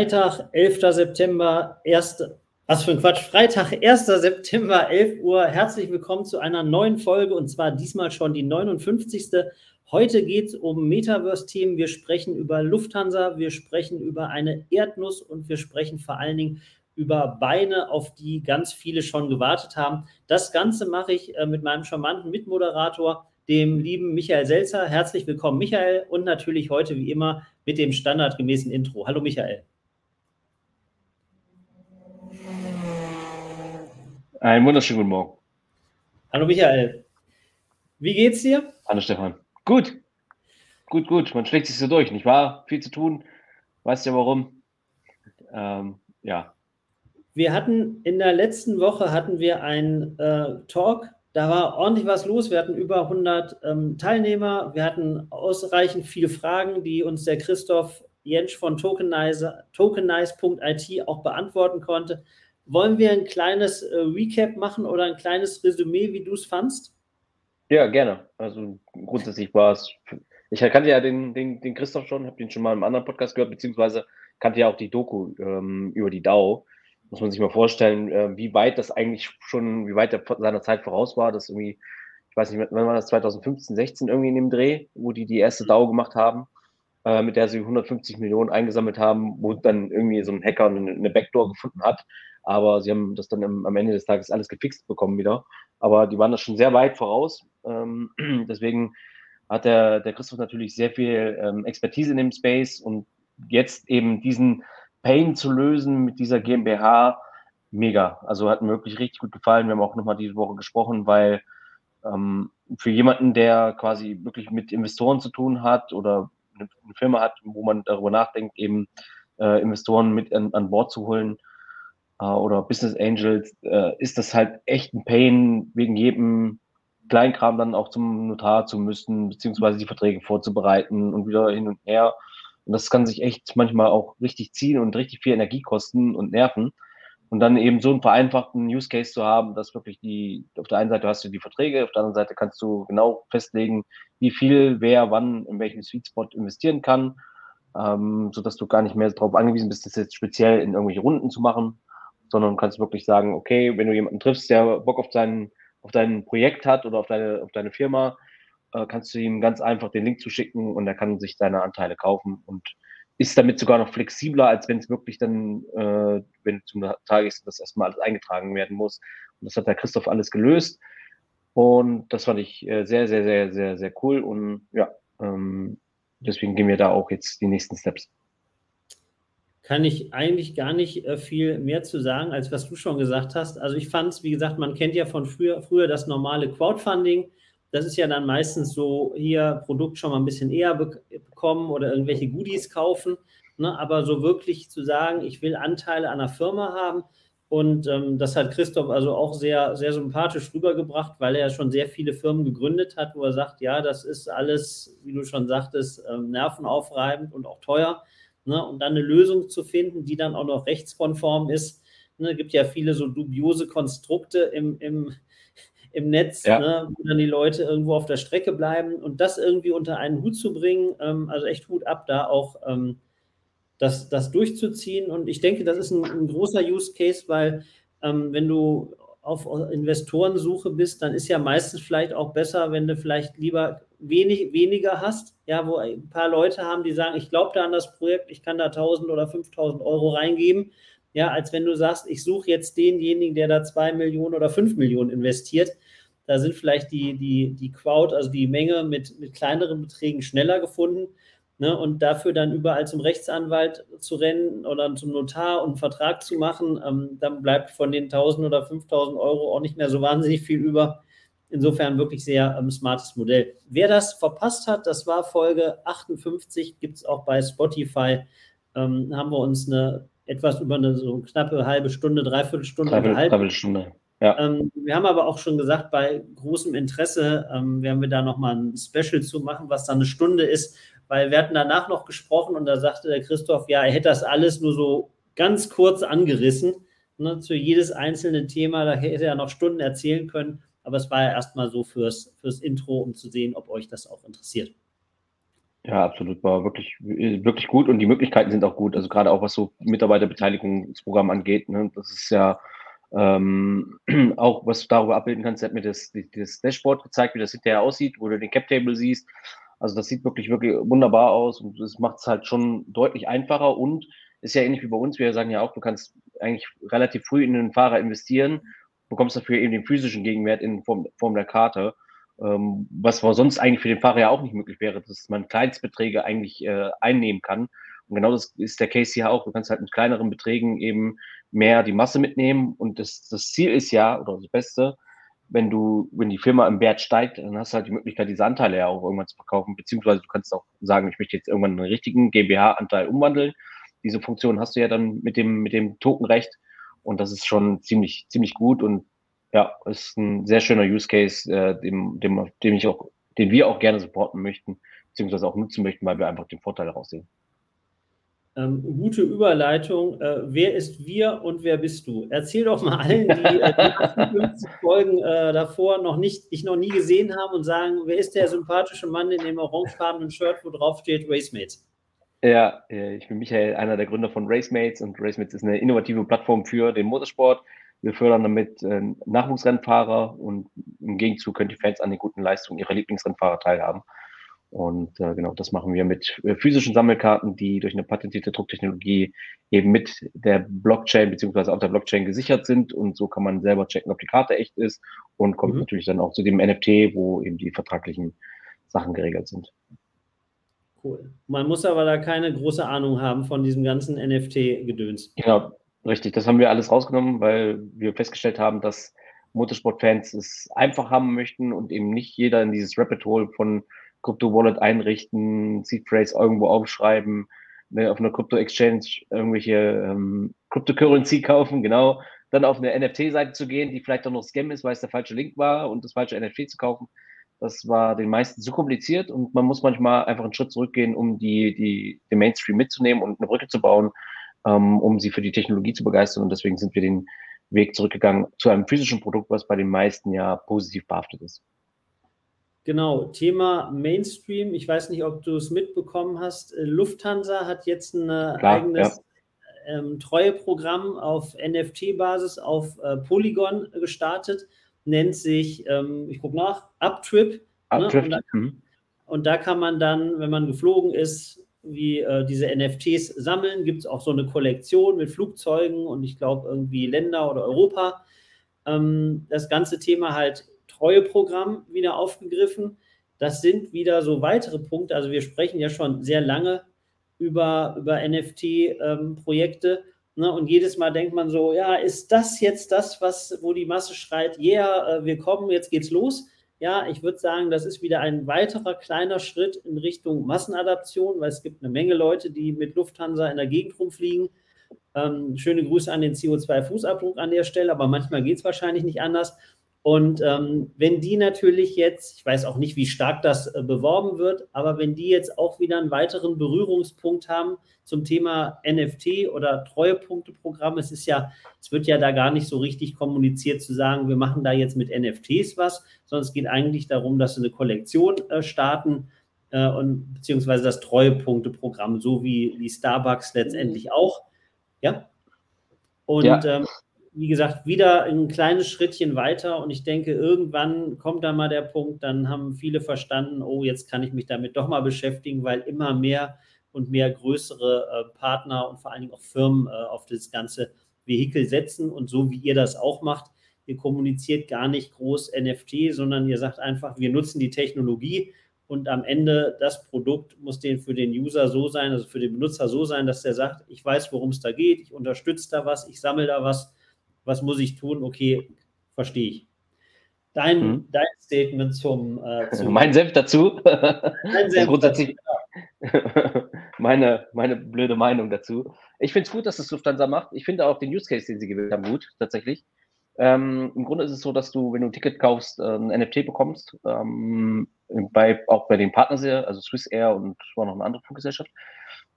Freitag, 11. September, 1. Was für ein Quatsch. Freitag, 1. September, 11 Uhr. Herzlich willkommen zu einer neuen Folge und zwar diesmal schon die 59. Heute geht es um Metaverse-Themen. Wir sprechen über Lufthansa, wir sprechen über eine Erdnuss und wir sprechen vor allen Dingen über Beine, auf die ganz viele schon gewartet haben. Das Ganze mache ich äh, mit meinem charmanten Mitmoderator, dem lieben Michael Selzer. Herzlich willkommen, Michael, und natürlich heute wie immer mit dem standardgemäßen Intro. Hallo, Michael. Einen wunderschönen guten Morgen. Hallo, Michael. Wie geht's dir? Hallo, Stefan. Gut. Gut, gut. Man schlägt sich so durch, nicht wahr? Viel zu tun. Weißt du ja warum? Ähm, ja. Wir hatten in der letzten Woche hatten wir einen äh, Talk da war ordentlich was los. Wir hatten über 100 ähm, Teilnehmer. Wir hatten ausreichend viele Fragen, die uns der Christoph Jentsch von Tokenize.it Tokenize auch beantworten konnte. Wollen wir ein kleines äh, Recap machen oder ein kleines Resümee, wie du es fandst? Ja, gerne. Also grundsätzlich war es. Ich kannte ja den, den, den Christoph schon, habe den schon mal im anderen Podcast gehört, beziehungsweise kannte ja auch die Doku ähm, über die DAO muss man sich mal vorstellen, äh, wie weit das eigentlich schon, wie weit er seiner Zeit voraus war. Das irgendwie, ich weiß nicht, wann war das, 2015, 16 irgendwie in dem Dreh, wo die die erste DAO gemacht haben, äh, mit der sie 150 Millionen eingesammelt haben, wo dann irgendwie so ein Hacker eine Backdoor gefunden hat. Aber sie haben das dann im, am Ende des Tages alles gefixt bekommen wieder. Aber die waren da schon sehr weit voraus. Ähm, deswegen hat der, der Christoph natürlich sehr viel ähm, Expertise in dem Space und jetzt eben diesen Pain zu lösen mit dieser GmbH, mega. Also hat mir wirklich richtig gut gefallen. Wir haben auch nochmal diese Woche gesprochen, weil ähm, für jemanden, der quasi wirklich mit Investoren zu tun hat oder eine, Firma hat, wo man darüber nachdenkt, eben äh, Investoren mit an, an, Bord zu holen oder Business Angels, äh, ist das halt echt ein Pain, wegen jedem Kleinkram dann auch zum Notar zu müssen, beziehungsweise die Verträge vorzubereiten und wieder hin und her. Und das kann sich echt manchmal auch richtig ziehen und richtig viel Energie kosten und nerven. Und dann eben so einen vereinfachten Use Case zu haben, dass wirklich die, auf der einen Seite hast du die Verträge, auf der anderen Seite kannst du genau festlegen, wie viel, wer, wann, in welchem Sweet Spot investieren kann, ähm, sodass du gar nicht mehr darauf angewiesen bist, das jetzt speziell in irgendwelche Runden zu machen, sondern kannst wirklich sagen, okay, wenn du jemanden triffst, der Bock auf dein, auf dein Projekt hat oder auf deine, auf deine Firma, äh, kannst du ihm ganz einfach den Link zuschicken und er kann sich seine Anteile kaufen und ist damit sogar noch flexibler, als wenn es wirklich dann, äh, wenn zum Tag ist, das erstmal alles eingetragen werden muss. Und das hat der Christoph alles gelöst. Und das fand ich äh, sehr, sehr, sehr, sehr, sehr cool. Und ja, ähm, deswegen gehen wir da auch jetzt die nächsten Steps. Kann ich eigentlich gar nicht äh, viel mehr zu sagen, als was du schon gesagt hast. Also ich fand es, wie gesagt, man kennt ja von früher, früher das normale Crowdfunding das ist ja dann meistens so, hier Produkt schon mal ein bisschen eher bekommen oder irgendwelche Goodies kaufen. Ne? Aber so wirklich zu sagen, ich will Anteile an einer Firma haben. Und ähm, das hat Christoph also auch sehr, sehr sympathisch rübergebracht, weil er schon sehr viele Firmen gegründet hat, wo er sagt, ja, das ist alles, wie du schon sagtest, ähm, nervenaufreibend und auch teuer. Ne? Und dann eine Lösung zu finden, die dann auch noch rechtskonform ist. Ne? Es gibt ja viele so dubiose Konstrukte im, im, im Netz, ja. ne, wo dann die Leute irgendwo auf der Strecke bleiben und das irgendwie unter einen Hut zu bringen, ähm, also echt Hut ab, da auch ähm, das, das durchzuziehen. Und ich denke, das ist ein, ein großer Use Case, weil ähm, wenn du auf Investorensuche bist, dann ist ja meistens vielleicht auch besser, wenn du vielleicht lieber wenig, weniger hast, ja, wo ein paar Leute haben, die sagen, ich glaube da an das Projekt, ich kann da 1000 oder 5000 Euro reingeben ja, als wenn du sagst, ich suche jetzt denjenigen, der da zwei Millionen oder fünf Millionen investiert. Da sind vielleicht die, die, die Crowd, also die Menge mit, mit kleineren Beträgen schneller gefunden. Ne, und dafür dann überall zum Rechtsanwalt zu rennen oder zum Notar und einen Vertrag zu machen, ähm, dann bleibt von den 1000 oder 5000 Euro auch nicht mehr so wahnsinnig viel über. Insofern wirklich sehr ähm, smartes Modell. Wer das verpasst hat, das war Folge 58, gibt es auch bei Spotify. Ähm, haben wir uns eine etwas über eine so knappe halbe Stunde, dreiviertel Stunde Dreiviertel, dreiviertel Stunde. Ja. Ähm, wir haben aber auch schon gesagt, bei großem Interesse ähm, werden wir da nochmal ein Special zu machen, was dann eine Stunde ist, weil wir hatten danach noch gesprochen und da sagte der Christoph, ja, er hätte das alles nur so ganz kurz angerissen, ne, zu jedes einzelne Thema, da hätte er noch Stunden erzählen können, aber es war ja erstmal so fürs, fürs Intro, um zu sehen, ob euch das auch interessiert. Ja, absolut. War wirklich, wirklich gut und die Möglichkeiten sind auch gut. Also gerade auch was so Mitarbeiterbeteiligungsprogramm angeht. Ne? Das ist ja ähm, auch, was du darüber abbilden kannst. Er hat mir das, das Dashboard gezeigt, wie das hinterher aussieht, wo du den Cap Table siehst. Also das sieht wirklich, wirklich wunderbar aus und das macht es halt schon deutlich einfacher und ist ja ähnlich wie bei uns. Wir sagen ja auch, du kannst eigentlich relativ früh in den Fahrer investieren, bekommst dafür eben den physischen Gegenwert in Form, Form der Karte ähm, was sonst eigentlich für den Fahrer ja auch nicht möglich wäre, dass man Kleinstbeträge eigentlich äh, einnehmen kann. Und genau das ist der Case hier auch. Du kannst halt mit kleineren Beträgen eben mehr die Masse mitnehmen. Und das, das Ziel ist ja, oder das Beste, wenn du, wenn die Firma im Wert steigt, dann hast du halt die Möglichkeit, diese Anteile ja auch irgendwann zu verkaufen. Beziehungsweise du kannst auch sagen, ich möchte jetzt irgendwann einen richtigen GmbH-Anteil umwandeln. Diese Funktion hast du ja dann mit dem, mit dem Tokenrecht. Und das ist schon ziemlich, ziemlich gut. Und ja, ist ein sehr schöner Use Case, äh, dem, dem, dem ich auch, den wir auch gerne supporten möchten, beziehungsweise auch nutzen möchten, weil wir einfach den Vorteil daraus sehen. Ähm, gute Überleitung. Äh, wer ist wir und wer bist du? Erzähl doch mal allen, die äh, die 50 Folgen äh, davor noch nicht, ich noch nie gesehen haben und sagen, wer ist der sympathische Mann in dem orangefarbenen Shirt, wo drauf steht Racemates? Ja, ich bin Michael, einer der Gründer von Racemates und Racemates ist eine innovative Plattform für den Motorsport. Wir fördern damit äh, Nachwuchsrennfahrer und im Gegenzug können die Fans an den guten Leistungen ihrer Lieblingsrennfahrer teilhaben. Und äh, genau, das machen wir mit äh, physischen Sammelkarten, die durch eine patentierte Drucktechnologie eben mit der Blockchain beziehungsweise auf der Blockchain gesichert sind. Und so kann man selber checken, ob die Karte echt ist und kommt mhm. natürlich dann auch zu dem NFT, wo eben die vertraglichen Sachen geregelt sind. Cool. Man muss aber da keine große Ahnung haben von diesem ganzen NFT-Gedöns. Genau, Richtig, das haben wir alles rausgenommen, weil wir festgestellt haben, dass Motorsport-Fans es einfach haben möchten und eben nicht jeder in dieses Rapid Hole von Crypto Wallet einrichten, Seed Phrase irgendwo aufschreiben, ne, auf einer Crypto Exchange irgendwelche ähm, Cryptocurrency kaufen, genau, dann auf eine NFT-Seite zu gehen, die vielleicht auch noch Scam ist, weil es der falsche Link war und das falsche NFT zu kaufen. Das war den meisten zu kompliziert und man muss manchmal einfach einen Schritt zurückgehen, um die, die, den Mainstream mitzunehmen und eine Brücke zu bauen ähm, um sie für die Technologie zu begeistern. Und deswegen sind wir den Weg zurückgegangen zu einem physischen Produkt, was bei den meisten ja positiv behaftet ist. Genau, Thema Mainstream. Ich weiß nicht, ob du es mitbekommen hast. Äh, Lufthansa hat jetzt ein eigenes ja. ähm, Treueprogramm auf NFT-Basis auf äh, Polygon gestartet. Nennt sich, ähm, ich gucke nach, Uptrip. Uptrip. Ne? Und, da, mhm. und, da, kann man dann, wenn man geflogen ist, wie äh, diese NFTs sammeln. Gibt es auch so eine Kollektion mit Flugzeugen und ich glaube irgendwie Länder oder Europa. Ähm, das ganze Thema halt Treueprogramm wieder aufgegriffen. Das sind wieder so weitere Punkte. Also wir sprechen ja schon sehr lange über, über NFT-Projekte. Ähm, ne? Und jedes Mal denkt man so, ja, ist das jetzt das, was, wo die Masse schreit, yeah, äh, wir kommen, jetzt geht's los. Ja, ich würde sagen, das ist wieder ein weiterer kleiner Schritt in Richtung Massenadaption, weil es gibt eine Menge Leute, die mit Lufthansa in der Gegend rumfliegen. Ähm, schöne Grüße an den CO2-Fußabdruck an der Stelle, aber manchmal geht es wahrscheinlich nicht anders. Und ähm, wenn die natürlich jetzt, ich weiß auch nicht, wie stark das äh, beworben wird, aber wenn die jetzt auch wieder einen weiteren Berührungspunkt haben zum Thema NFT oder Treuepunkteprogramm, es ist ja, es wird ja da gar nicht so richtig kommuniziert zu sagen, wir machen da jetzt mit NFTs was, sondern es geht eigentlich darum, dass sie eine Kollektion äh, starten äh, und beziehungsweise das Treuepunkteprogramm, so wie die Starbucks letztendlich auch. Ja. Und ja. Ähm, wie gesagt, wieder ein kleines Schrittchen weiter. Und ich denke, irgendwann kommt da mal der Punkt, dann haben viele verstanden, oh, jetzt kann ich mich damit doch mal beschäftigen, weil immer mehr und mehr größere äh, Partner und vor allen Dingen auch Firmen äh, auf das ganze Vehikel setzen. Und so wie ihr das auch macht, ihr kommuniziert gar nicht groß NFT, sondern ihr sagt einfach, wir nutzen die Technologie. Und am Ende das Produkt muss den für den User so sein, also für den Benutzer so sein, dass der sagt, ich weiß, worum es da geht, ich unterstütze da was, ich sammle da was was muss ich tun? Okay, verstehe ich. Dein, mhm. dein Statement zum, äh, zum Mein Senf dazu. Mein Senf grundsätzlich meine, meine blöde Meinung dazu. Ich finde es gut, dass es Lufthansa macht. Ich finde auch den Use Case, den sie gewählt haben, gut, tatsächlich. Ähm, Im Grunde ist es so, dass du, wenn du ein Ticket kaufst, äh, ein NFT bekommst, ähm, bei, auch bei den Partnern, also Swiss Air und war noch eine andere Fluggesellschaft.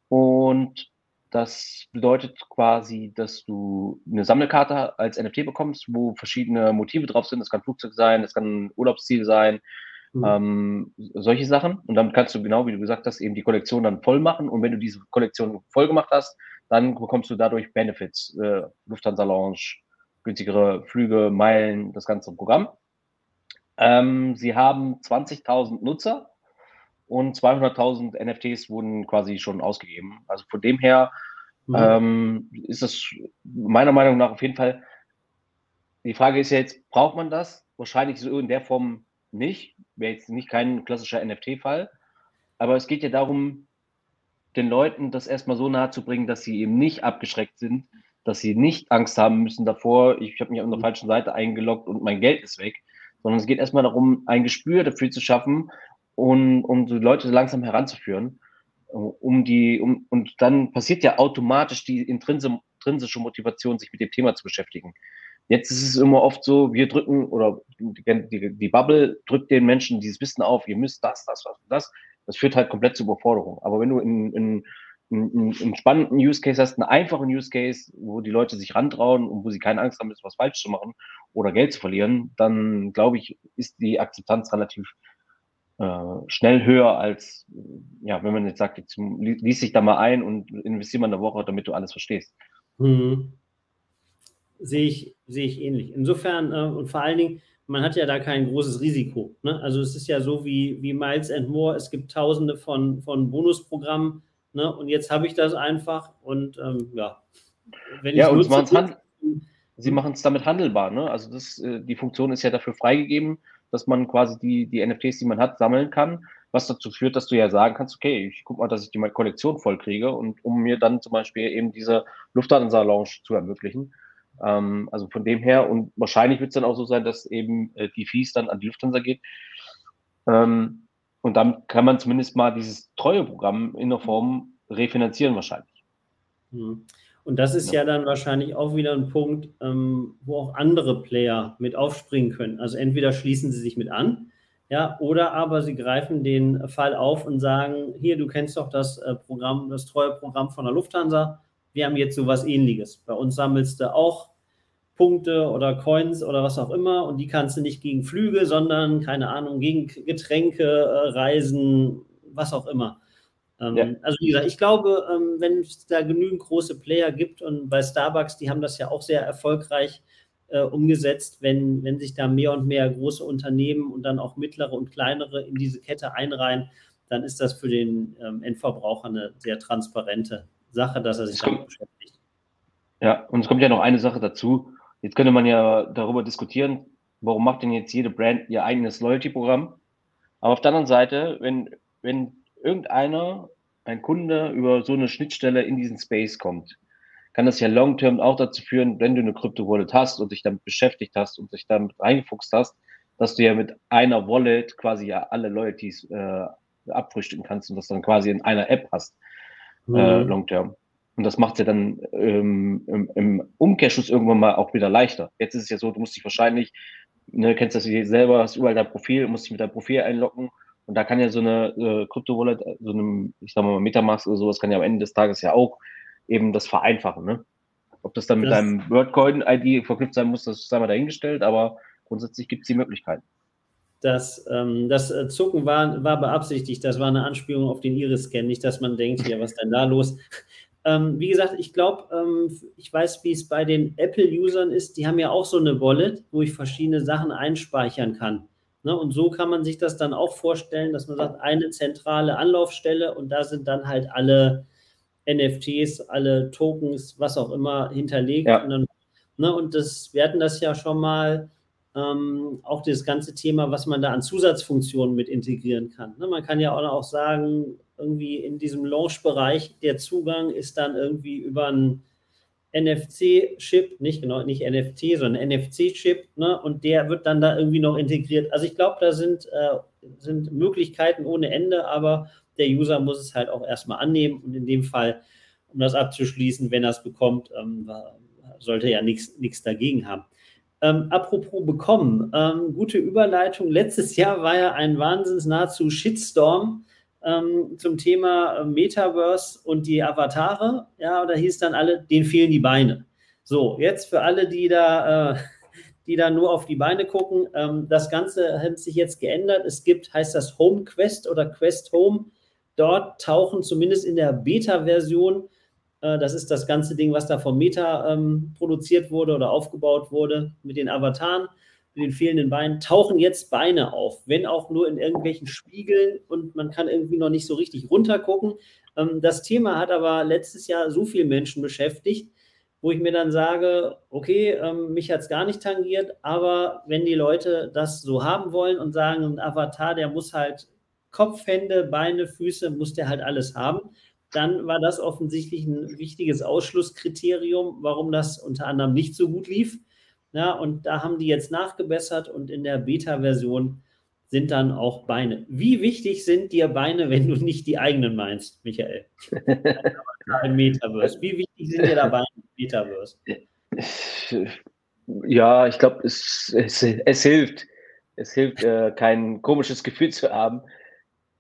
Und das bedeutet quasi, dass du eine Sammelkarte als NFT bekommst, wo verschiedene Motive drauf sind. Das kann Flugzeug sein, das kann Urlaubsziel sein, Mhm. Ähm, solche Sachen. Und damit kannst du genau, wie du gesagt hast, eben die Kollektion dann voll machen. Und wenn du diese Kollektion voll gemacht hast, dann bekommst du dadurch Benefits, äh, Lufthansa Lounge, günstigere Flüge, Meilen, das ganze Programm. Ähm, sie haben 20.000 Nutzer und 200.000 NFTs wurden quasi schon ausgegeben. Also von dem her mhm. ähm, ist das meiner Meinung nach auf jeden Fall. Die Frage ist ja jetzt, braucht man das? Wahrscheinlich so in der Form nicht. Wäre jetzt nicht kein klassischer NFT-Fall. Aber es geht ja darum, den Leuten das erstmal so nahe zu bringen, dass sie eben nicht abgeschreckt sind, dass sie nicht Angst haben müssen davor, ich habe mich auf der mhm. falschen Seite eingeloggt und mein Geld ist weg, sondern es geht erstmal darum, ein Gespür dafür zu schaffen und um die Leute langsam heranzuführen, um die, um, und dann passiert ja automatisch die intrinsische Motivation, sich mit dem Thema zu beschäftigen. Jetzt ist es immer oft so, wir drücken oder die, die, Bubble drückt den Menschen dieses Wissen auf, ihr müsst das, das, was, das. Das führt halt komplett zur Überforderung. Aber wenn du in, in, in, einen spannenden Use Case hast, einen einfachen Use Case, wo die Leute sich rantrauen und wo sie keine Angst haben, was falsch zu machen oder Geld zu verlieren, dann glaube ich, ist die Akzeptanz relativ schnell höher als, ja, wenn man jetzt sagt, jetzt lies dich da mal ein und investiere mal eine Woche, damit du alles verstehst. Mhm sehe ich, sehe ich ähnlich. Insofern äh, und vor allen Dingen, man hat ja da kein großes Risiko. Ne? Also es ist ja so wie, wie Miles and More, es gibt tausende von, von Bonusprogrammen ne? und jetzt habe ich das einfach und ähm, ja. Wenn ja, und nutze, sie machen es damit handelbar. Ne? Also das, äh, die Funktion ist ja dafür freigegeben, dass man quasi die, die NFTs, die man hat, sammeln kann, was dazu führt, dass du ja sagen kannst, okay, ich guck mal, dass ich die Kollektion voll kriege und um mir dann zum Beispiel eben diese Lufthansa-Lounge zu ermöglichen. Ähm, also von dem her, und wahrscheinlich wird es dann auch so sein, dass eben äh, die Fees dann an die Lufthansa geht. Ähm, und dann kann man zumindest mal dieses Treueprogramm in der Form refinanzieren wahrscheinlich. Mhm. Und das ist ja. ja, dann wahrscheinlich auch wieder ein Punkt, ähm, wo auch andere Player mit aufspringen können. Also entweder schließen sie sich mit an, ja, oder aber sie greifen den Fall auf und sagen, hier, du kennst doch das äh, Programm, das Treueprogramm von der Lufthansa, wir haben jetzt sowas ähnliches. Bei uns sammelst du auch Punkte oder Coins oder was auch immer und die kannst du nicht gegen Flüge, sondern, keine Ahnung, gegen Getränke, äh, Reisen, was auch immer. Ähm, ja. Also wie gesagt, ich glaube, ähm, wenn es da genügend große Player gibt und bei Starbucks, die haben das ja auch sehr erfolgreich äh, umgesetzt, wenn, wenn sich da mehr und mehr große Unternehmen und dann auch mittlere und kleinere in diese Kette einreihen, dann ist das für den ähm, Endverbraucher eine sehr transparente Sache, dass er sich damit beschäftigt. Ja, und es kommt ja noch eine Sache dazu. Jetzt könnte man ja darüber diskutieren, warum macht denn jetzt jede Brand ihr eigenes Loyalty-Programm? Aber auf der anderen Seite, wenn, wenn irgendeiner, ein Kunde über so eine Schnittstelle in diesen Space kommt, kann das ja long-term auch dazu führen, wenn du eine Krypto-Wallet hast und dich damit beschäftigt hast und dich damit reingefuchst hast, dass du ja mit einer Wallet quasi ja alle Loyalties äh, abfrühstücken kannst und das dann quasi in einer App hast äh, mhm. äh, long term. Und das macht es ja dann ähm, im, im Umkehrschluss irgendwann mal auch wieder leichter. Jetzt ist es ja so, du musst dich wahrscheinlich, ne, kennst das selber, hast überall dein Profil, musst dich mit deinem Profil einloggen. Und da kann ja so eine äh, Krypto-Wallet, so einem, ich sag mal, Metamask oder sowas, kann ja am Ende des Tages ja auch eben das vereinfachen. Ne? Ob das dann mit das, deinem WordCoin-ID verknüpft sein muss, das sei mal dahingestellt, aber grundsätzlich gibt es die Möglichkeiten. Das, ähm, das äh, Zucken war, war beabsichtigt, das war eine Anspielung auf den Iris-Scan, nicht, dass man denkt, ja, was ist denn da los? Ähm, wie gesagt, ich glaube, ähm, ich weiß, wie es bei den Apple-Usern ist, die haben ja auch so eine Wallet, wo ich verschiedene Sachen einspeichern kann. Ne? Und so kann man sich das dann auch vorstellen, dass man sagt, eine zentrale Anlaufstelle und da sind dann halt alle NFTs, alle Tokens, was auch immer hinterlegt. Ja. Und, dann, ne? und das, wir hatten das ja schon mal ähm, auch das ganze Thema, was man da an Zusatzfunktionen mit integrieren kann. Ne, man kann ja auch sagen, irgendwie in diesem Launch-Bereich, der Zugang ist dann irgendwie über einen NFC-Chip, nicht genau, nicht NFT, sondern NFC-Chip, ne? und der wird dann da irgendwie noch integriert. Also ich glaube, da sind, äh, sind Möglichkeiten ohne Ende, aber der User muss es halt auch erstmal annehmen und in dem Fall, um das abzuschließen, wenn er es bekommt, ähm, sollte er ja nichts dagegen haben. Ähm, apropos bekommen, ähm, gute Überleitung. Letztes Jahr war ja ein Wahnsinns nahezu Shitstorm ähm, zum Thema äh, Metaverse und die Avatare. Ja, da hieß dann alle, denen fehlen die Beine. So, jetzt für alle, die da, äh, die da nur auf die Beine gucken. Ähm, das Ganze hat sich jetzt geändert. Es gibt, heißt das Home Quest oder Quest Home. Dort tauchen zumindest in der Beta-Version, äh, das ist das ganze Ding, was da vom Meta ähm, produziert wurde oder aufgebaut wurde mit den Avataren, mit den fehlenden Beinen, tauchen jetzt Beine auf, wenn auch nur in irgendwelchen Spiegeln und man kann irgendwie noch nicht so richtig runtergucken. Ähm, das Thema hat aber letztes Jahr so viele Menschen beschäftigt, wo ich mir dann sage, okay, ähm, mich hat es gar nicht tangiert, aber wenn die Leute das so haben wollen und sagen, ein Avatar, der muss halt Kopf, Hände, Beine, Füße, muss der halt alles haben, dann war das offensichtlich ein wichtiges Ausschlusskriterium, warum das unter anderem nicht so gut lief. Ja, und da haben die jetzt nachgebessert und in der Beta-Version sind dann auch Beine. Wie wichtig sind dir Beine, wenn du nicht die eigenen meinst, Michael? Im Metaverse. Wie wichtig sind dir da Beine im Metaverse? Ja, ich glaube, es, es, es, hilft. Es hilft, äh, kein komisches Gefühl zu haben.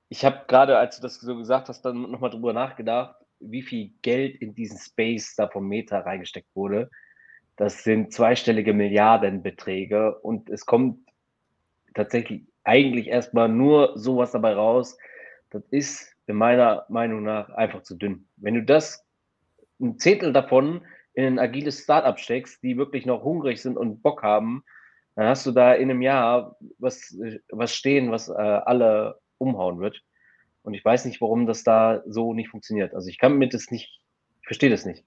Ich habe gerade, als du das so gesagt hast, dann nochmal drüber nachgedacht, wie viel Geld in diesen Space da vom Meta reingesteckt wurde. Das sind zweistellige Milliardenbeträge und es kommt tatsächlich eigentlich erstmal nur sowas dabei raus. Das ist in meiner Meinung nach einfach zu dünn. Wenn du das ein Zehntel davon in ein agiles Startup steckst, die wirklich noch hungrig sind und Bock haben, dann hast du da in einem Jahr was, was stehen, was äh, alle umhauen wird. Und ich weiß nicht, warum das da so nicht funktioniert. Also ich kann mir das nicht, ich verstehe das nicht.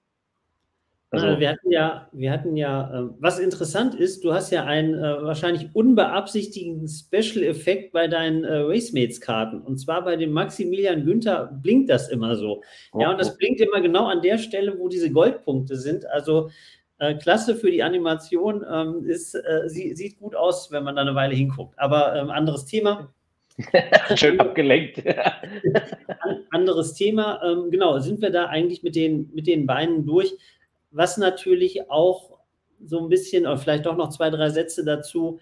Also, wir hatten ja, wir hatten ja, äh, was interessant ist, du hast ja einen äh, wahrscheinlich unbeabsichtigten Special-Effekt bei deinen äh, Racemates-Karten. Und zwar bei dem Maximilian Günther blinkt das immer so. Oh, ja, und das oh. blinkt immer genau an der Stelle, wo diese Goldpunkte sind. Also äh, klasse für die Animation, ähm, ist, äh, sie, sieht gut aus, wenn man da eine Weile hinguckt. Aber ähm, anderes Thema. Schön abgelenkt. anderes Thema. Ähm, genau, sind wir da eigentlich mit den, mit den Beinen durch? Was natürlich auch so ein bisschen, oder vielleicht doch noch zwei, drei Sätze dazu,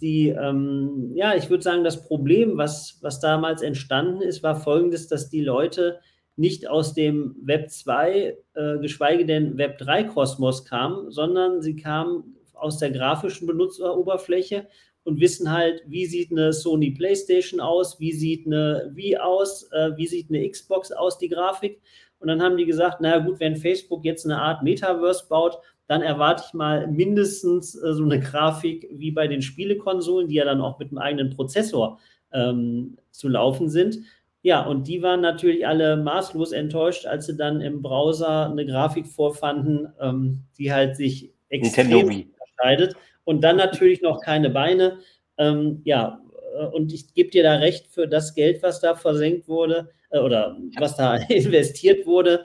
die, ähm, ja, ich würde sagen, das Problem, was, was damals entstanden ist, war folgendes, dass die Leute nicht aus dem Web 2, äh, geschweige denn Web 3 Kosmos kamen, sondern sie kamen aus der grafischen Benutzeroberfläche und wissen halt, wie sieht eine Sony PlayStation aus, wie sieht eine Wii aus, äh, wie sieht eine Xbox aus, die Grafik. Und dann haben die gesagt, naja gut, wenn Facebook jetzt eine Art Metaverse baut, dann erwarte ich mal mindestens äh, so eine Grafik wie bei den Spielekonsolen, die ja dann auch mit einem eigenen Prozessor ähm, zu laufen sind. Ja, und die waren natürlich alle maßlos enttäuscht, als sie dann im Browser eine Grafik vorfanden, ähm, die halt sich extrem unterscheidet. Und dann natürlich noch keine Beine. Ähm, ja, äh, und ich gebe dir da recht für das Geld, was da versenkt wurde oder was da investiert wurde.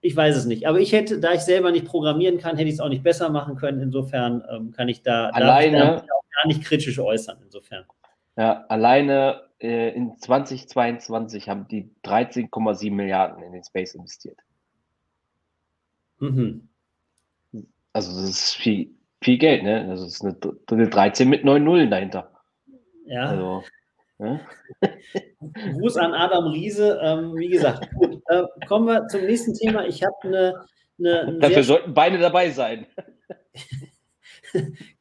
Ich weiß es nicht. Aber ich hätte, da ich selber nicht programmieren kann, hätte ich es auch nicht besser machen können. Insofern ähm, kann ich da, alleine, da auch gar nicht kritisch äußern. Insofern. Ja, alleine äh, in 2022 haben die 13,7 Milliarden in den Space investiert. Mhm. Also das ist viel, viel Geld, ne? Das ist eine, eine 13 mit 9 Nullen dahinter. Ja. Also, ja. Gruß an Adam Riese. Ähm, wie gesagt, gut, äh, kommen wir zum nächsten Thema. Ich habe eine, eine, Dafür sollten beide dabei sein.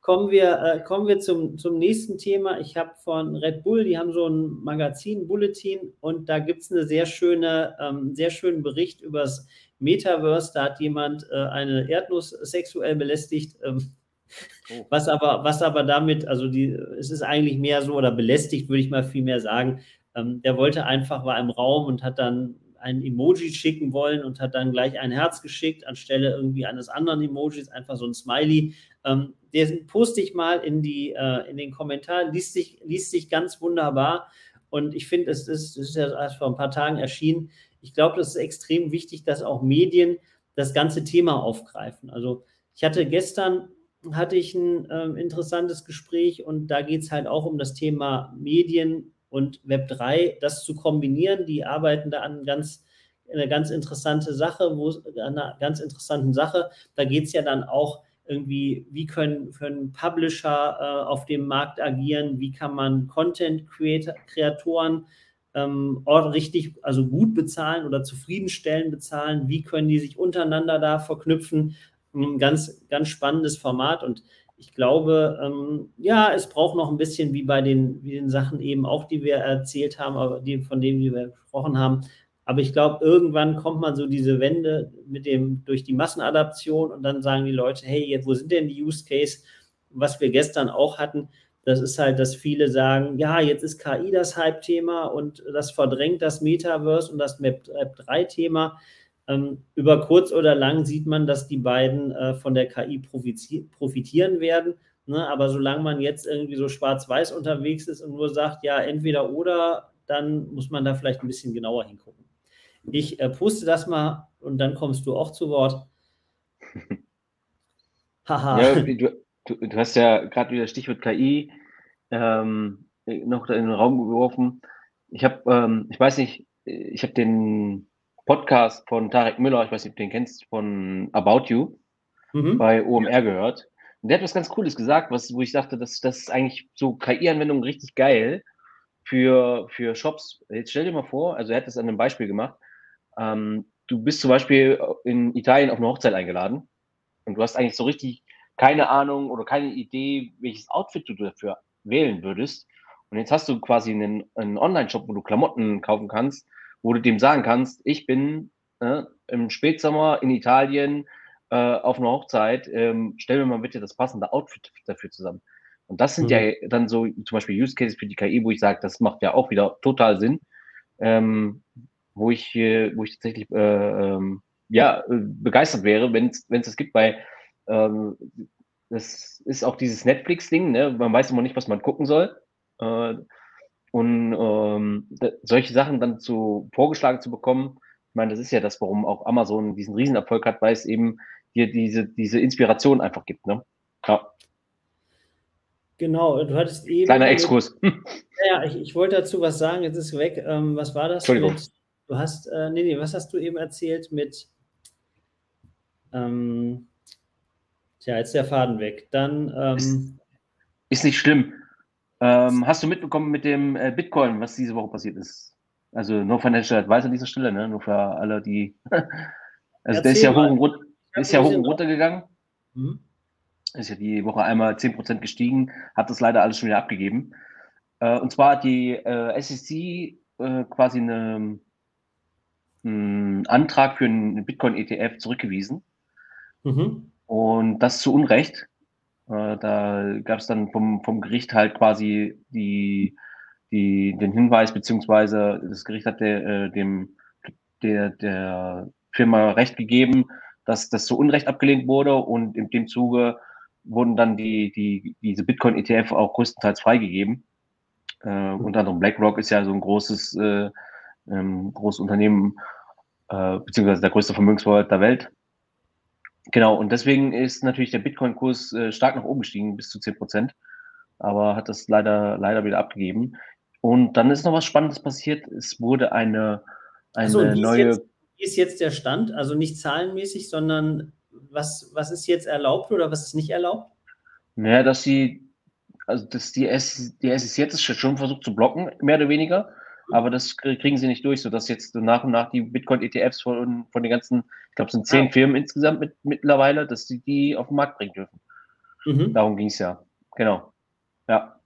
kommen wir, äh, kommen wir zum, zum nächsten Thema. Ich habe von Red Bull, die haben so ein Magazin, Bulletin, und da gibt es einen sehr, schöne, ähm, sehr schönen Bericht über das Metaverse. Da hat jemand äh, eine Erdnuss sexuell belästigt. Ähm, Oh. Was aber, was aber damit, also die, es ist eigentlich mehr so oder belästigt, würde ich mal viel mehr sagen. Ähm, der wollte einfach, war im Raum und hat dann ein Emoji schicken wollen und hat dann gleich ein Herz geschickt, anstelle irgendwie eines anderen Emojis, einfach so ein Smiley. Ähm, den poste ich mal in, die, äh, in den Kommentaren, liest sich, liest sich ganz wunderbar. Und ich finde, es ist, es ist ja erst vor ein paar Tagen erschienen. Ich glaube, das ist extrem wichtig, dass auch Medien das ganze Thema aufgreifen. Also ich hatte gestern hatte ich ein äh, interessantes Gespräch und da geht es halt auch um das Thema Medien und Web 3, das zu kombinieren. Die arbeiten da an ganz eine ganz interessante Sache, wo einer ganz interessanten Sache. Da geht es ja dann auch irgendwie, wie können, können Publisher äh, auf dem Markt agieren, wie kann man Content-Kreatoren ähm, richtig, also gut bezahlen oder zufriedenstellend bezahlen, wie können die sich untereinander da verknüpfen ein ganz, ganz spannendes Format. Und Ich glaube, ähm, ja, es braucht noch ein bisschen wie bei den, wie den Sachen eben auch, die wir erzählt haben, aber die, von denen wir gesprochen haben. Aber ich glaube, irgendwann kommt man so diese Wende mit dem, durch die Massenadaption und dann sagen die Leute, hey, jetzt, wo sind denn die Use Case? Was wir gestern auch hatten, das ist halt, dass viele sagen, ja, jetzt ist KI das Hype-Thema und das verdrängt das Metaverse und das Map 3-Thema. Ähm, über kurz oder lang sieht man, dass die beiden äh, von der KI profitieren werden. Ne? Aber solange man jetzt irgendwie so schwarz-weiß unterwegs ist und nur sagt, ja, entweder oder, dann muss man da vielleicht ein bisschen genauer hingucken. Ich äh, puste das mal und dann kommst du auch zu Wort. Haha. ja, du, du, du, hast ja gerade wieder Stichwort KI ähm, noch in den Raum geworfen. Ich habe, ähm, ich weiß nicht, ich habe den Podcast von Tarek Müller, ich weiß nicht, ob du den kennst, von About You mhm. bei OMR gehört. Und der hat was ganz Cooles gesagt, was, wo ich dachte, das, das ist eigentlich so KI-Anwendung richtig geil für, für Shops. Jetzt stell dir mal vor, also er hat das an einem Beispiel gemacht. Ähm, du bist zum Beispiel in Italien auf eine Hochzeit eingeladen und du hast eigentlich so richtig keine Ahnung oder keine Idee, welches Outfit du dafür wählen würdest. Und jetzt hast du quasi einen, einen Online-Shop, wo du Klamotten kaufen kannst, wo du dem sagen kannst, ich bin äh, im Spätsommer in Italien äh, auf einer Hochzeit, ähm, stell mir mal bitte das passende Outfit dafür zusammen. Und das sind mhm. ja dann so zum Beispiel Use Cases für die KI, wo ich sage, das macht ja auch wieder total Sinn, ähm, wo ich, äh, wo ich tatsächlich äh, ähm, ja, begeistert wäre, wenn es das gibt, weil ähm, das ist auch dieses Netflix-Ding, ne? man weiß immer nicht, was man gucken soll. Äh, und ähm, solche Sachen dann zu vorgeschlagen zu bekommen, ich meine, das ist ja das, warum auch Amazon diesen Riesenerfolg hat, weil es eben dir diese, diese Inspiration einfach gibt. Ne? Ja. Genau, du hattest eben. Kleiner Exkurs. Ja, ich, ich wollte dazu was sagen, jetzt ist weg. Ähm, was war das? Entschuldigung. Mit, du hast, äh, nee, nee, was hast du eben erzählt mit. Ähm, tja, jetzt ist der Faden weg. Dann. Ähm, ist, ist, nicht schlimm. Ähm, hast du mitbekommen mit dem äh, Bitcoin, was diese Woche passiert ist? Also, no financial advice an dieser Stelle, ne? Nur für alle, die. also, der ist ja hoch und, runter, ist ja hoch und runter gegangen. Mhm. Ist ja die Woche einmal 10% gestiegen, hat das leider alles schon wieder abgegeben. Äh, und zwar hat die äh, SEC äh, quasi eine, einen Antrag für einen Bitcoin-ETF zurückgewiesen. Mhm. Und das zu Unrecht. Äh, da gab es dann vom, vom Gericht halt quasi die, die, den Hinweis, beziehungsweise das Gericht hat der, äh, dem, der, der Firma Recht gegeben, dass das zu Unrecht abgelehnt wurde und in dem Zuge wurden dann die, die, diese Bitcoin-ETF auch größtenteils freigegeben. Äh, mhm. unter anderem BlackRock ist ja so ein großes, äh, ähm, großes Unternehmen, äh, beziehungsweise der größte Vermögensverwalter der Welt. Genau, und deswegen ist natürlich der Bitcoin-Kurs äh, stark nach oben gestiegen, bis zu 10 Prozent, aber hat das leider, leider wieder abgegeben. Und dann ist noch was Spannendes passiert. Es wurde eine, eine so, neue. Ist jetzt, wie ist jetzt der Stand? Also nicht zahlenmäßig, sondern was, was ist jetzt erlaubt oder was ist nicht erlaubt? Naja, dass sie, also dass die, S, die SEC jetzt schon versucht zu blocken, mehr oder weniger, aber das kriegen sie nicht durch, sodass jetzt nach und nach die Bitcoin-ETFs von, von den ganzen, ich glaube, es sind zehn ah. Firmen insgesamt mit, mittlerweile, dass sie die auf den Markt bringen dürfen. Mhm. Darum ging es ja. Genau. Ja.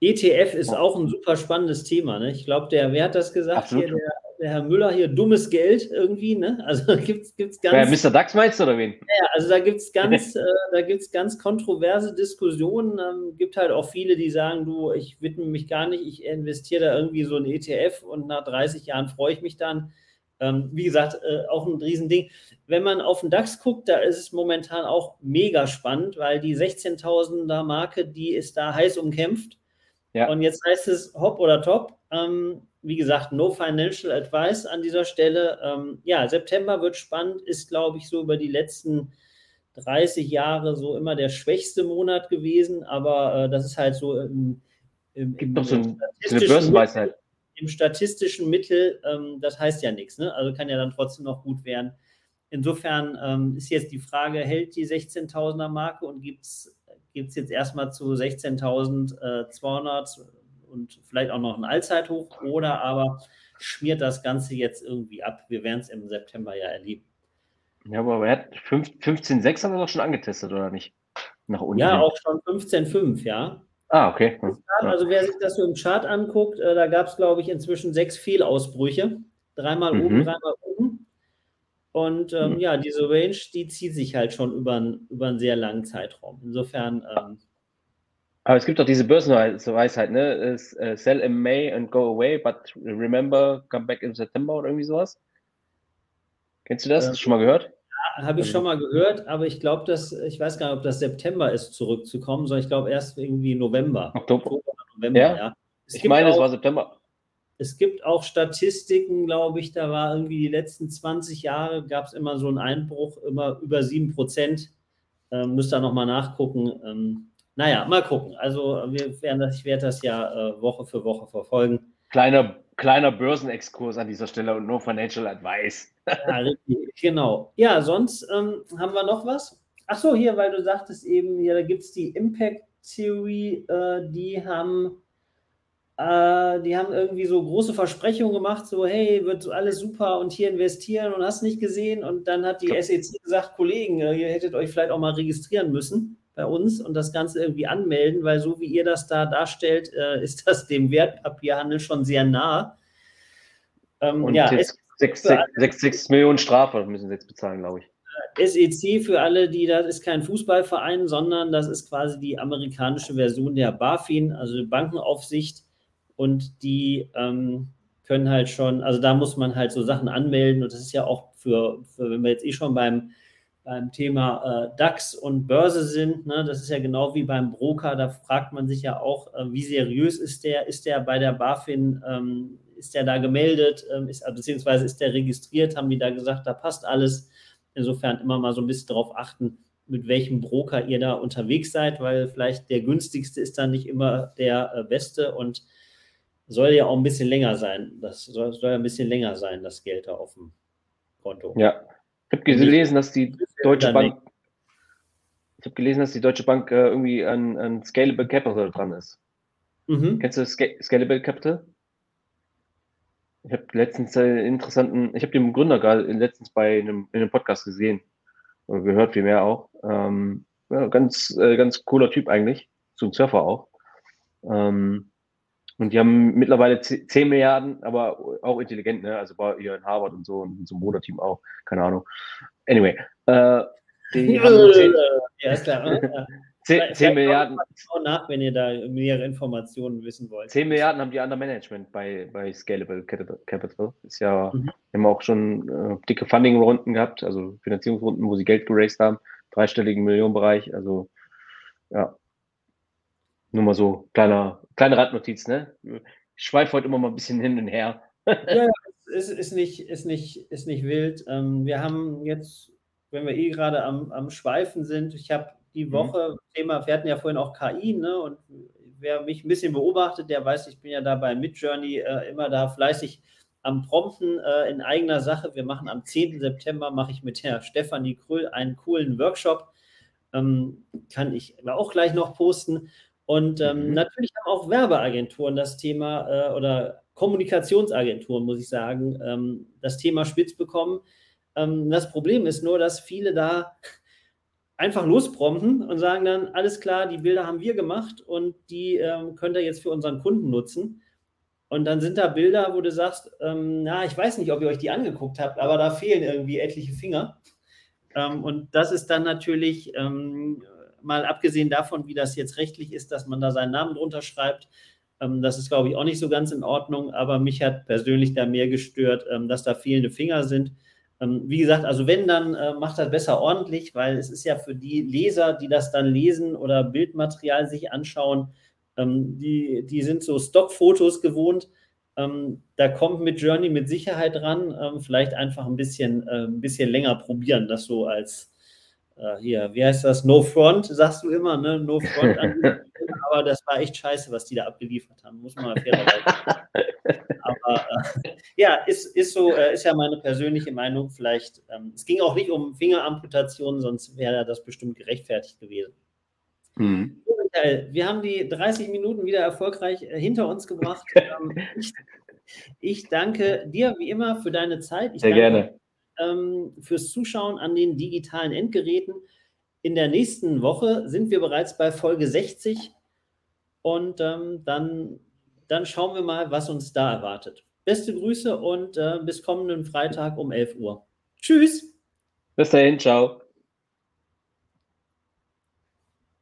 ETF ist auch ein super spannendes Thema. Ne? Ich glaube, der, wer hat das gesagt? Absolut. Hier, der, der Herr Müller hier, dummes Geld irgendwie, ne? Also gibt es ganz. Ja, Mr. Dax meinst du oder wen? Ja, also da gibt es ganz, äh, ganz kontroverse Diskussionen. Ähm, gibt halt auch viele, die sagen, du, ich widme mich gar nicht, ich investiere da irgendwie so ein ETF und nach 30 Jahren freue ich mich dann. Ähm, wie gesagt, äh, auch ein Riesending. Wenn man auf den DAX guckt, da ist es momentan auch mega spannend, weil die 16.000er Marke, die ist da heiß umkämpft. Ja. Und jetzt heißt es hopp oder top. Ähm, wie gesagt, no financial advice an dieser Stelle. Ähm, ja, September wird spannend, ist, glaube ich, so über die letzten 30 Jahre so immer der schwächste Monat gewesen, aber äh, das ist halt so im, im, Gibt im, so eine Börsenweisheit. Im statistischen Mittel, ähm, das heißt ja nichts, ne? also kann ja dann trotzdem noch gut werden. Insofern ähm, ist jetzt die Frage, hält die 16.000er Marke und gibt es jetzt erstmal zu 16.200 und vielleicht auch noch ein Allzeithoch oder aber schmiert das Ganze jetzt irgendwie ab. Wir werden es im September ja erleben. Ja, aber er hat 15,6 haben wir doch schon angetestet, oder nicht? nach unten. Ja, auch schon 15,5, ja. Ah, okay. Also wer sich das so im Chart anguckt, äh, da gab es, glaube ich, inzwischen sechs Fehlausbrüche. Dreimal mhm. oben, dreimal unten. Und ähm, mhm. ja, diese Range, die zieht sich halt schon über, über einen sehr langen Zeitraum. Insofern. Ähm, aber es gibt doch diese Börsenweisheit, ne? Uh, sell in May and go away, but remember, come back in September oder irgendwie sowas. Kennst du das? Hast du schon mal gehört? habe ich also schon mal gehört, aber ich glaube, dass ich weiß gar nicht, ob das September ist, zurückzukommen, sondern ich glaube erst irgendwie November. Oktober. Oktober November, ja. ja. Ich meine, auch, es war September. Es gibt auch Statistiken, glaube ich, da war irgendwie die letzten 20 Jahre gab es immer so einen Einbruch, immer über 7 Prozent. Ähm, müsst ihr nochmal nachgucken. Ähm, naja, mal gucken. Also wir werden das, ich werde das ja äh, Woche für Woche verfolgen. Kleiner, kleiner Börsenexkurs an dieser Stelle und no financial advice. Ja, richtig, genau. Ja, sonst ähm, haben wir noch was? Ach so, hier, weil du sagtest eben, ja, da gibt es die Impact Theory, äh, die haben äh, die haben irgendwie so große Versprechungen gemacht, so hey, wird alles super und hier investieren und hast nicht gesehen. Und dann hat die SEC gesagt, Kollegen, äh, ihr hättet euch vielleicht auch mal registrieren müssen bei uns und das Ganze irgendwie anmelden, weil so wie ihr das da darstellt, äh, ist das dem Wertpapierhandel schon sehr nah. Ähm, und ja, jetzt 6, 6, 6, 6 Millionen Strafe müssen sie jetzt bezahlen, glaube ich. SEC für alle, die das ist kein Fußballverein, sondern das ist quasi die amerikanische Version der BaFin, also die Bankenaufsicht. Und die ähm, können halt schon, also da muss man halt so Sachen anmelden. Und das ist ja auch für, für wenn wir jetzt eh schon beim, beim Thema äh, DAX und Börse sind, ne, das ist ja genau wie beim Broker, da fragt man sich ja auch, äh, wie seriös ist der, ist der bei der BaFin, ähm, ist der da gemeldet, ähm, ist, beziehungsweise ist der registriert, haben die da gesagt, da passt alles. Insofern immer mal so ein bisschen darauf achten, mit welchem Broker ihr da unterwegs seid, weil vielleicht der günstigste ist dann nicht immer der äh, beste und soll ja auch ein bisschen länger sein. Das soll, soll ja ein bisschen länger sein, das Geld da auf dem Konto. Ja, ich habe gelesen, dass die Deutsche Bank, ich habe gelesen, dass die Deutsche Bank äh, irgendwie an, an Scalable Capital dran ist. Mhm. Kennst du Sc Scalable Capital? Ich habe letztens einen interessanten, ich habe den Gründer gerade letztens bei einem, in einem Podcast gesehen oder gehört vielmehr auch. Ähm, ja, ganz, äh, ganz cooler Typ eigentlich, so ein Surfer auch. Ähm, und die haben mittlerweile 10 Milliarden, aber auch intelligent, ne? Also bei ihr in Harvard und so und so ein Bruderteam auch, keine Ahnung. Anyway, äh, die haben 10, ja, klar. 10, 10 Milliarden. nach, wenn ihr da mehrere Informationen wissen wollt. 10 Milliarden haben die under Management bei, bei Scalable Capital. Ist ja, mhm. haben auch schon äh, dicke Funding-Runden gehabt, also Finanzierungsrunden, wo sie Geld geraced haben, dreistelligen Millionenbereich. Also ja, nur mal so kleiner, kleine Randnotiz, ne? Ich schweife heute immer mal ein bisschen hin und her. ja, es ist, ist, nicht, ist, nicht, ist nicht wild. Ähm, wir haben jetzt, wenn wir eh gerade am, am Schweifen sind, ich habe die mhm. Woche, mhm. Thema, wir hatten ja vorhin auch KI, ne? Und wer mich ein bisschen beobachtet, der weiß, ich bin ja da bei Midjourney äh, immer da fleißig am Prompten äh, in eigener Sache. Wir machen am 10. September, mache ich mit der Stefanie Krüll einen coolen Workshop. Ähm, kann ich auch gleich noch posten. Und ähm, mhm. natürlich haben auch Werbeagenturen das Thema äh, oder Kommunikationsagenturen, muss ich sagen, ähm, das Thema spitz bekommen. Ähm, das Problem ist nur, dass viele da einfach losprompten und sagen dann, alles klar, die Bilder haben wir gemacht und die ähm, könnt ihr jetzt für unseren Kunden nutzen. Und dann sind da Bilder, wo du sagst, ähm, na, ich weiß nicht, ob ihr euch die angeguckt habt, aber da fehlen irgendwie etliche Finger. Ähm, und das ist dann natürlich, mal abgesehen davon, wie das jetzt rechtlich ist, dass man da seinen Namen drunter schreibt, ähm, das ist, glaube ich, auch nicht so ganz in Ordnung. Aber mich hat persönlich da mehr gestört, ähm, dass da fehlende Finger sind. Ähm, wie gesagt, also wenn, dann äh, macht das besser ordentlich, weil es ist ja für die Leser, die das dann lesen oder Bildmaterial sich anschauen, die, die sind so Stockfotos gewohnt. Da kommt mit Journey mit Sicherheit. Ähm, vielleicht einfach ein bisschen, äh, ein bisschen länger probieren, das so als hier, wie heißt das? No Front, sagst du immer, ne? No Front. aber das war echt scheiße, was die da abgeliefert haben, muss man fairerweise Aber äh, ja, ist, ist so, äh, ist ja meine persönliche Meinung. Vielleicht, ähm, es ging auch nicht um Fingeramputation, sonst wäre das bestimmt gerechtfertigt gewesen. Mhm. Wir haben die 30 Minuten wieder erfolgreich äh, hinter uns gebracht. Ähm, ich, ich, danke dir wie immer für deine Zeit. Ich Sehr gerne. Ähm, fürs Zuschauen an den digitalen Endgeräten. in der nächsten Woche sind wir bereits bei Folge 60 und ähm, dann, dann schauen wir mal, was uns da erwartet. Beste Grüße und äh, bis kommenden Freitag um 11 Uhr. Tschüss. Bis dahin, ciao.